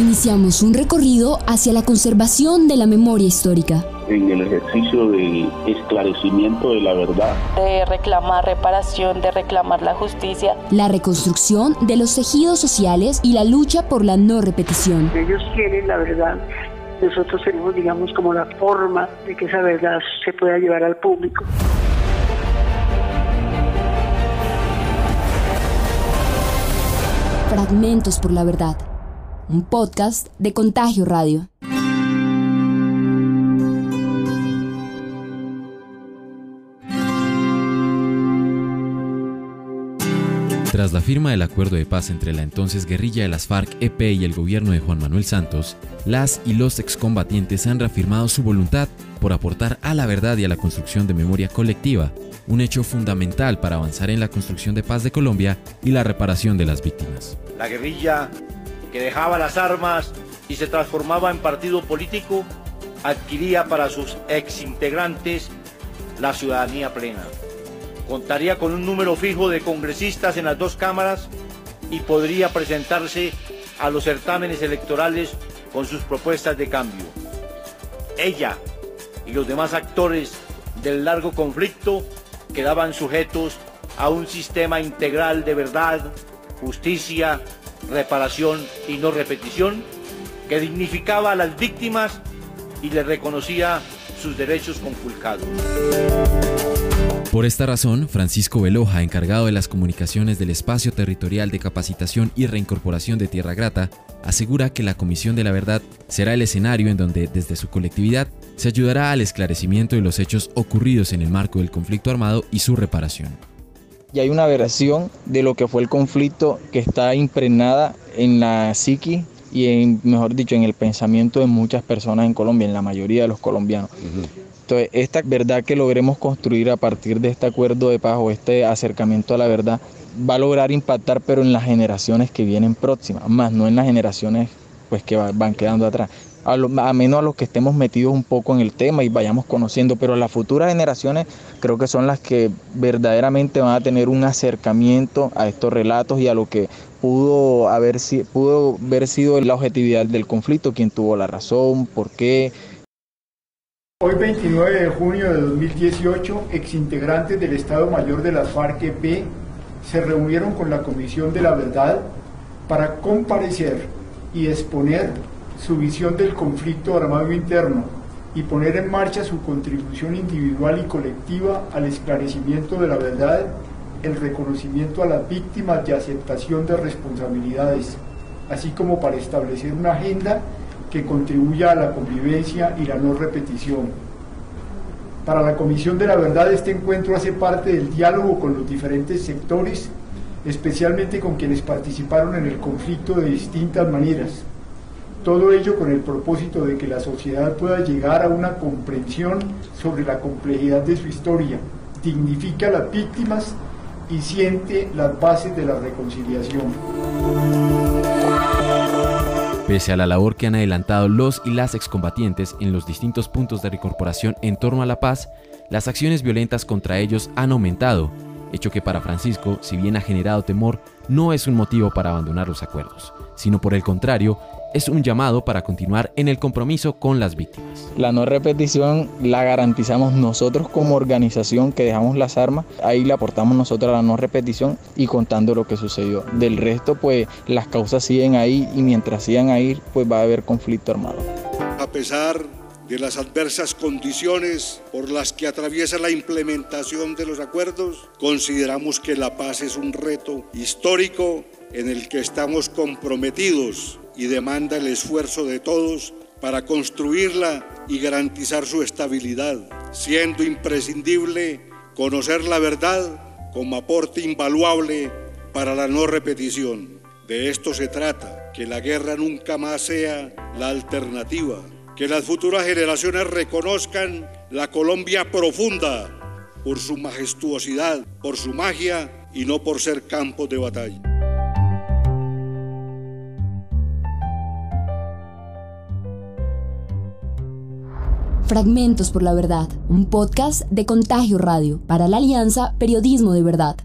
Iniciamos un recorrido hacia la conservación de la memoria histórica. En el ejercicio del esclarecimiento de la verdad. De reclamar reparación, de reclamar la justicia. La reconstrucción de los tejidos sociales y la lucha por la no repetición. Ellos quieren la verdad. Nosotros tenemos, digamos, como la forma de que esa verdad se pueda llevar al público. Fragmentos por la verdad un podcast de Contagio Radio. Tras la firma del acuerdo de paz entre la entonces guerrilla de las FARC-EP y el gobierno de Juan Manuel Santos, las y los excombatientes han reafirmado su voluntad por aportar a la verdad y a la construcción de memoria colectiva, un hecho fundamental para avanzar en la construcción de paz de Colombia y la reparación de las víctimas. La guerrilla que dejaba las armas y se transformaba en partido político, adquiría para sus exintegrantes la ciudadanía plena. Contaría con un número fijo de congresistas en las dos cámaras y podría presentarse a los certámenes electorales con sus propuestas de cambio. Ella y los demás actores del largo conflicto quedaban sujetos a un sistema integral de verdad, justicia reparación y no repetición, que dignificaba a las víctimas y les reconocía sus derechos conculcados. Por esta razón, Francisco Veloja, encargado de las comunicaciones del Espacio Territorial de Capacitación y Reincorporación de Tierra Grata, asegura que la Comisión de la Verdad será el escenario en donde, desde su colectividad, se ayudará al esclarecimiento de los hechos ocurridos en el marco del conflicto armado y su reparación y hay una versión de lo que fue el conflicto que está impregnada en la psiqui y en, mejor dicho, en el pensamiento de muchas personas en Colombia, en la mayoría de los colombianos. Entonces, esta verdad que logremos construir a partir de este acuerdo de paz o este acercamiento a la verdad va a lograr impactar, pero en las generaciones que vienen próximas, más no en las generaciones pues que van quedando atrás a, menos a los que estemos metidos un poco en el tema y vayamos conociendo, pero las futuras generaciones creo que son las que verdaderamente van a tener un acercamiento a estos relatos y a lo que pudo haber, pudo haber sido la objetividad del conflicto, quién tuvo la razón, por qué. Hoy 29 de junio de 2018, exintegrantes del Estado Mayor de las FARC-EP se reunieron con la Comisión de la Verdad para comparecer y exponer su visión del conflicto armado interno y poner en marcha su contribución individual y colectiva al esclarecimiento de la verdad, el reconocimiento a las víctimas y aceptación de responsabilidades, así como para establecer una agenda que contribuya a la convivencia y la no repetición. Para la Comisión de la Verdad este encuentro hace parte del diálogo con los diferentes sectores, especialmente con quienes participaron en el conflicto de distintas maneras todo ello con el propósito de que la sociedad pueda llegar a una comprensión sobre la complejidad de su historia, dignifica a las víctimas y siente las bases de la reconciliación. Pese a la labor que han adelantado los y las excombatientes en los distintos puntos de recorporación en torno a la paz, las acciones violentas contra ellos han aumentado, hecho que para Francisco, si bien ha generado temor, no es un motivo para abandonar los acuerdos, sino por el contrario, es un llamado para continuar en el compromiso con las víctimas. La no repetición la garantizamos nosotros como organización que dejamos las armas, ahí le aportamos nosotros a la no repetición y contando lo que sucedió. Del resto, pues las causas siguen ahí y mientras sigan ahí, pues va a haber conflicto armado. A pesar de las adversas condiciones por las que atraviesa la implementación de los acuerdos, consideramos que la paz es un reto histórico en el que estamos comprometidos y demanda el esfuerzo de todos para construirla y garantizar su estabilidad, siendo imprescindible conocer la verdad como aporte invaluable para la no repetición. De esto se trata, que la guerra nunca más sea la alternativa, que las futuras generaciones reconozcan la Colombia profunda por su majestuosidad, por su magia y no por ser campos de batalla. Fragmentos por la Verdad, un podcast de Contagio Radio para la Alianza Periodismo de Verdad.